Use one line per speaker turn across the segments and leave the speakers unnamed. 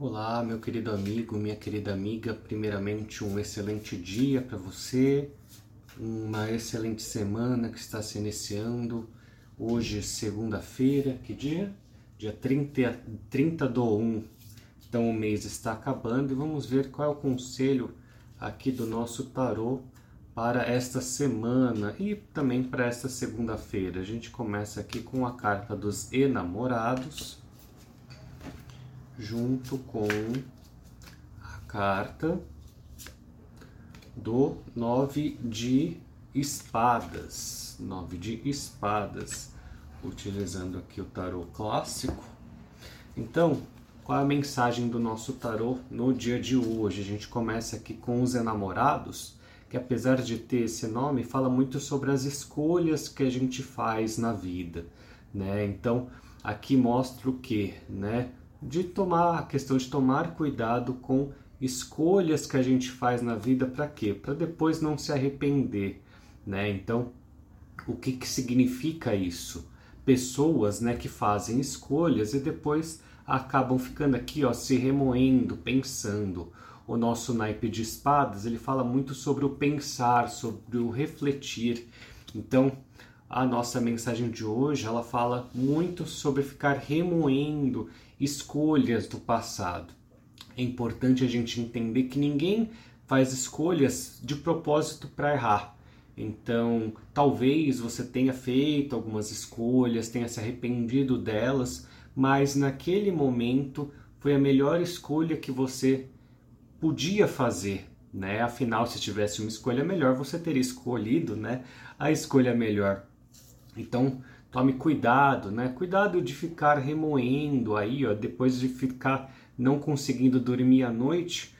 Olá, meu querido amigo, minha querida amiga. Primeiramente, um excelente dia para você, uma excelente semana que está se iniciando. Hoje, segunda-feira, que dia? Dia 30, 30 do 1. Então, o mês está acabando e vamos ver qual é o conselho aqui do nosso tarô para esta semana e também para esta segunda-feira. A gente começa aqui com a carta dos enamorados junto com a carta do nove de espadas, nove de espadas, utilizando aqui o tarô clássico. Então, qual é a mensagem do nosso tarô no dia de hoje? A gente começa aqui com os enamorados, que apesar de ter esse nome, fala muito sobre as escolhas que a gente faz na vida, né? Então, aqui mostra o que, né? De tomar a questão de tomar cuidado com escolhas que a gente faz na vida para quê? Para depois não se arrepender, né? Então, o que, que significa isso? Pessoas, né, que fazem escolhas e depois acabam ficando aqui, ó, se remoendo, pensando. O nosso naipe de espadas, ele fala muito sobre o pensar, sobre o refletir. Então, a nossa mensagem de hoje, ela fala muito sobre ficar remoendo escolhas do passado. É importante a gente entender que ninguém faz escolhas de propósito para errar. Então, talvez você tenha feito algumas escolhas, tenha se arrependido delas, mas naquele momento foi a melhor escolha que você podia fazer, né? Afinal, se tivesse uma escolha melhor, você teria escolhido, né, a escolha melhor. Então, tome cuidado, né? Cuidado de ficar remoendo aí, ó, depois de ficar não conseguindo dormir à noite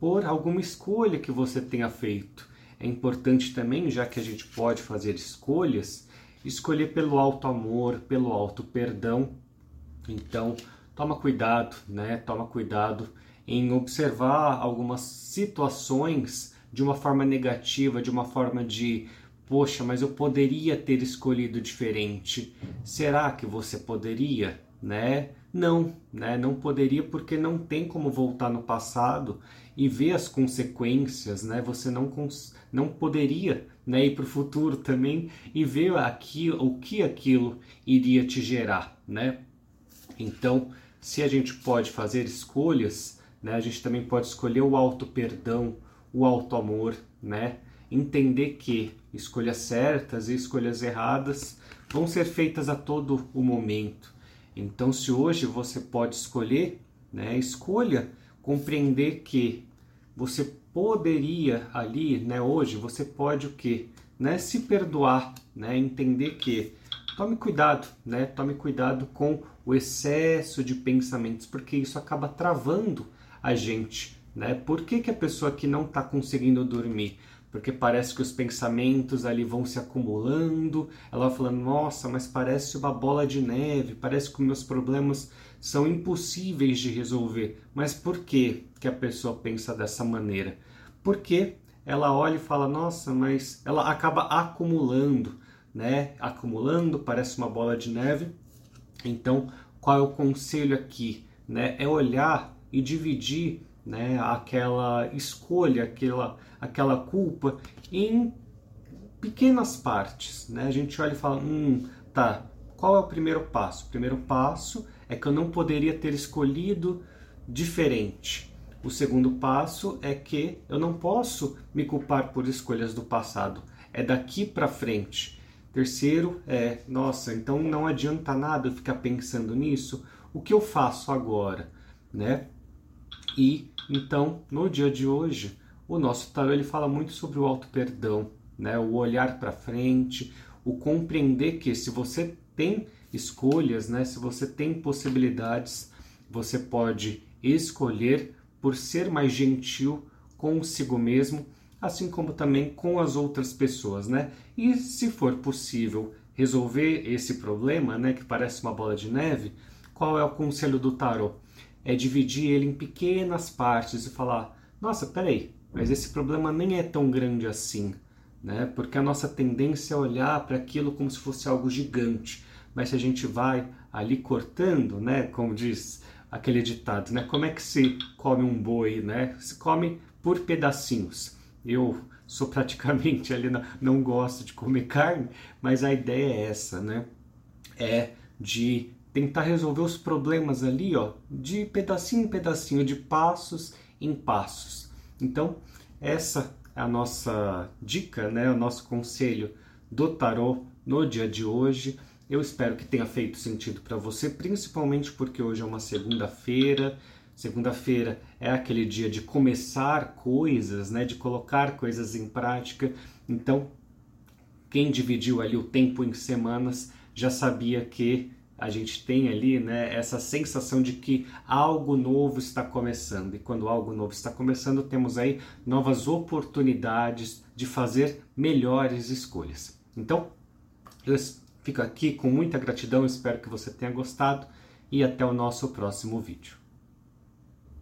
por alguma escolha que você tenha feito. É importante também, já que a gente pode fazer escolhas, escolher pelo alto amor, pelo alto perdão. Então, toma cuidado, né? Toma cuidado em observar algumas situações de uma forma negativa, de uma forma de Poxa, mas eu poderia ter escolhido diferente. Será que você poderia, né? Não, né? Não poderia porque não tem como voltar no passado e ver as consequências, né? Você não não poderia, né, ir para o futuro também e ver aquilo, o que aquilo iria te gerar, né? Então, se a gente pode fazer escolhas, né, a gente também pode escolher o auto perdão, o auto amor, né? Entender que escolhas certas e escolhas erradas vão ser feitas a todo o momento. Então, se hoje você pode escolher, né, escolha compreender que você poderia ali, né, hoje você pode o que, né, se perdoar, né, entender que tome cuidado, né, tome cuidado com o excesso de pensamentos, porque isso acaba travando a gente, né? Por que, que a pessoa que não está conseguindo dormir? Porque parece que os pensamentos ali vão se acumulando. Ela vai falando: nossa, mas parece uma bola de neve, parece que meus problemas são impossíveis de resolver. Mas por que, que a pessoa pensa dessa maneira? Porque ela olha e fala: nossa, mas ela acaba acumulando, né? Acumulando, parece uma bola de neve. Então, qual é o conselho aqui? Né? É olhar e dividir né, aquela escolha, aquela, aquela culpa em pequenas partes. Né? A gente olha e fala, hum, tá, qual é o primeiro passo? O primeiro passo é que eu não poderia ter escolhido diferente. O segundo passo é que eu não posso me culpar por escolhas do passado. É daqui para frente. Terceiro é, nossa, então não adianta nada eu ficar pensando nisso. O que eu faço agora, né? E então, no dia de hoje, o nosso tarô ele fala muito sobre o auto perdão, né? O olhar para frente, o compreender que se você tem escolhas, né? Se você tem possibilidades, você pode escolher por ser mais gentil consigo mesmo, assim como também com as outras pessoas, né? E se for possível resolver esse problema, né, que parece uma bola de neve, qual é o conselho do tarot? É dividir ele em pequenas partes e falar: nossa, peraí, mas esse problema nem é tão grande assim, né? Porque a nossa tendência é olhar para aquilo como se fosse algo gigante. Mas se a gente vai ali cortando, né, como diz aquele ditado, né? Como é que se come um boi, né? Se come por pedacinhos. Eu sou praticamente ali não, gosto de comer carne, mas a ideia é essa, né? É de tentar resolver os problemas ali, ó, de pedacinho em pedacinho, de passos em passos. Então, essa é a nossa dica, né? O nosso conselho do tarô no dia de hoje. Eu espero que tenha feito sentido para você, principalmente porque hoje é uma segunda-feira. Segunda-feira é aquele dia de começar coisas, né, de colocar coisas em prática. Então, quem dividiu ali o tempo em semanas já sabia que a gente tem ali né, essa sensação de que algo novo está começando. E quando algo novo está começando, temos aí novas oportunidades de fazer melhores escolhas. Então, eu Fico aqui com muita gratidão, espero que você tenha gostado e até o nosso próximo vídeo.